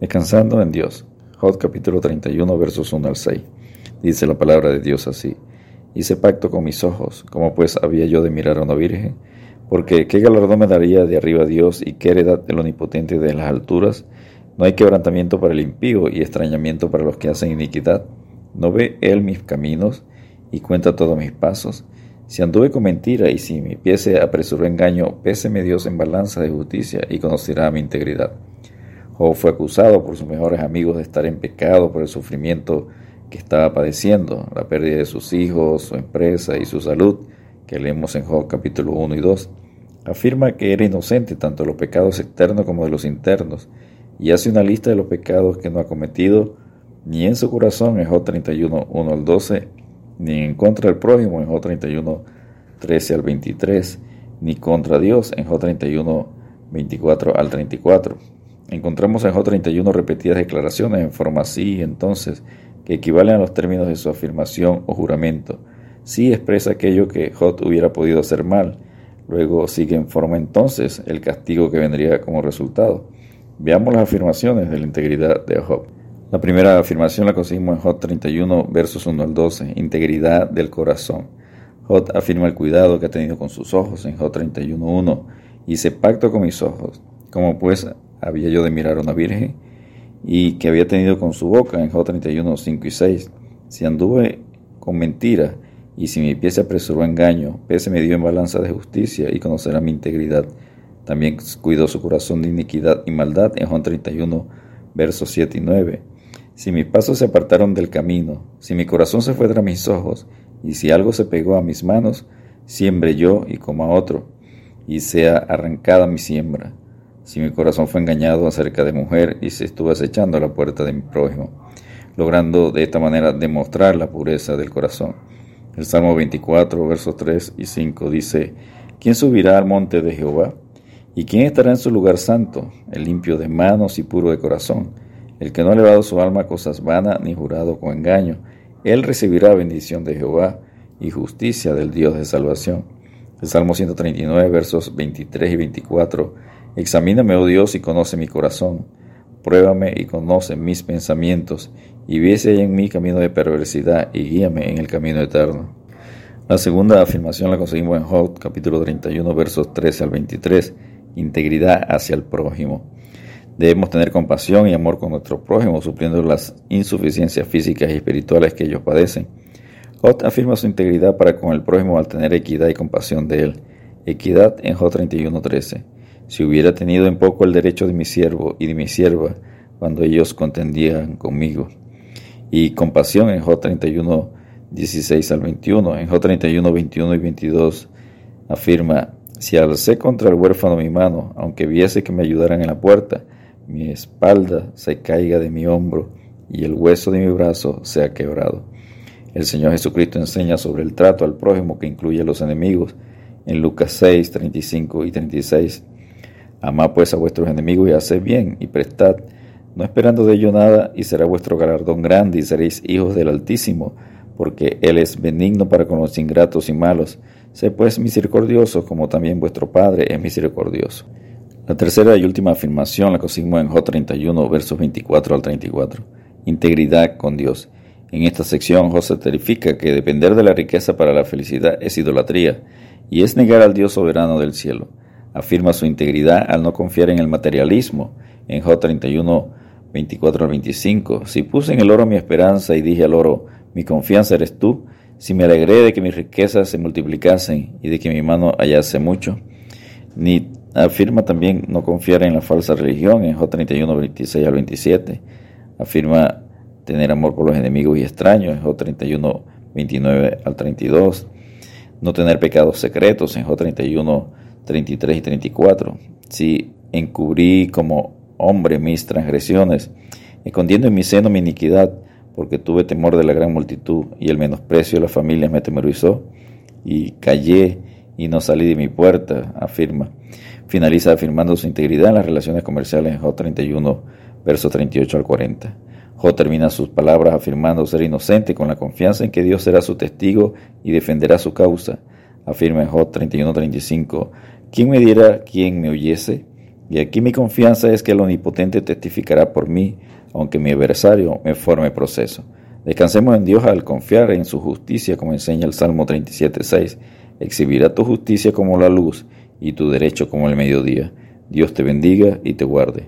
Descansando en Dios. Job capítulo 31 versos 1 al 6. Dice la palabra de Dios así. Hice pacto con mis ojos, como pues había yo de mirar a una virgen, porque qué galardón me daría de arriba Dios y qué heredad del omnipotente de las alturas. No hay quebrantamiento para el impío y extrañamiento para los que hacen iniquidad. ¿No ve él mis caminos y cuenta todos mis pasos? Si anduve con mentira y si mi pie se apresuró engaño, péseme Dios en balanza de justicia y conocerá mi integridad. Job fue acusado por sus mejores amigos de estar en pecado por el sufrimiento que estaba padeciendo, la pérdida de sus hijos, su empresa y su salud, que leemos en Job capítulo 1 y 2. Afirma que era inocente tanto de los pecados externos como de los internos, y hace una lista de los pecados que no ha cometido ni en su corazón en Job 31, 1 al 12, ni en contra del prójimo en Job 31, 13 al 23, ni contra Dios en Job 31, 24 al 34. Encontramos en J31 repetidas declaraciones en forma sí entonces, que equivalen a los términos de su afirmación o juramento. Sí expresa aquello que J hubiera podido hacer mal. Luego sigue en forma entonces el castigo que vendría como resultado. Veamos las afirmaciones de la integridad de Job. La primera afirmación la conseguimos en Job 31, versos 1 al 12, integridad del corazón. Job afirma el cuidado que ha tenido con sus ojos en Job 31.1. Hice pacto con mis ojos, como pues había yo de mirar a una virgen y que había tenido con su boca en Job 31, 5 y 6. Si anduve con mentira y si mi pie se apresuró a engaño, pese me dio en balanza de justicia y conocerá mi integridad. También cuidó su corazón de iniquidad y maldad en Juan 31, versos 7 y 9. Si mis pasos se apartaron del camino, si mi corazón se fue tras mis ojos, y si algo se pegó a mis manos, siembre yo y coma otro, y sea arrancada mi siembra si mi corazón fue engañado acerca de mujer y se estuvo acechando a la puerta de mi prójimo, logrando de esta manera demostrar la pureza del corazón. El Salmo 24, versos 3 y 5 dice, ¿quién subirá al monte de Jehová? ¿Y quién estará en su lugar santo? El limpio de manos y puro de corazón, el que no ha elevado su alma a cosas vanas ni jurado con engaño. Él recibirá bendición de Jehová y justicia del Dios de salvación. El Salmo 139, versos 23 y 24 Examíname, oh Dios, y conoce mi corazón. Pruébame y conoce mis pensamientos, y viese en mí camino de perversidad, y guíame en el camino eterno. La segunda afirmación la conseguimos en Job, capítulo 31, versos 13 al 23. Integridad hacia el prójimo. Debemos tener compasión y amor con nuestro prójimo, supliendo las insuficiencias físicas y espirituales que ellos padecen. Job afirma su integridad para con el prójimo al tener equidad y compasión de él. Equidad en Job 31, 13 si hubiera tenido en poco el derecho de mi siervo y de mi sierva cuando ellos contendían conmigo. Y compasión en J 31, 16 al 21. En J 31, 21 y 22 afirma, si alcé contra el huérfano mi mano, aunque viese que me ayudaran en la puerta, mi espalda se caiga de mi hombro y el hueso de mi brazo sea quebrado. El Señor Jesucristo enseña sobre el trato al prójimo que incluye a los enemigos en Lucas 6, 35 y 36. Amad pues a vuestros enemigos y haced bien y prestad, no esperando de ello nada, y será vuestro galardón grande y seréis hijos del Altísimo, porque Él es benigno para con los ingratos y malos. Sé pues misericordioso, como también vuestro Padre es misericordioso. La tercera y última afirmación la conseguimos en J 31, versos 24 al 34. Integridad con Dios. En esta sección José certifica que depender de la riqueza para la felicidad es idolatría y es negar al Dios soberano del cielo afirma su integridad al no confiar en el materialismo. En J 31, 24 al 25, si puse en el oro mi esperanza y dije al oro, mi confianza eres tú, si me alegré de que mis riquezas se multiplicasen y de que mi mano hallase mucho, ni afirma también no confiar en la falsa religión en J 31, 26 al 27, afirma tener amor por los enemigos y extraños en J 31, 29 al 32, no tener pecados secretos en J 31, 33 y 34. Si encubrí como hombre mis transgresiones, escondiendo en mi seno mi iniquidad, porque tuve temor de la gran multitud y el menosprecio de las familias me temorizó, y callé y no salí de mi puerta, afirma. Finaliza afirmando su integridad en las relaciones comerciales en J31, versos 38 al 40. J termina sus palabras afirmando ser inocente con la confianza en que Dios será su testigo y defenderá su causa. Afirma en J 31-35, ¿Quién me diera quien me oyese? Y aquí mi confianza es que el Omnipotente testificará por mí, aunque mi adversario me forme proceso. Descansemos en Dios al confiar en su justicia, como enseña el Salmo 37.6. Exhibirá tu justicia como la luz y tu derecho como el mediodía. Dios te bendiga y te guarde.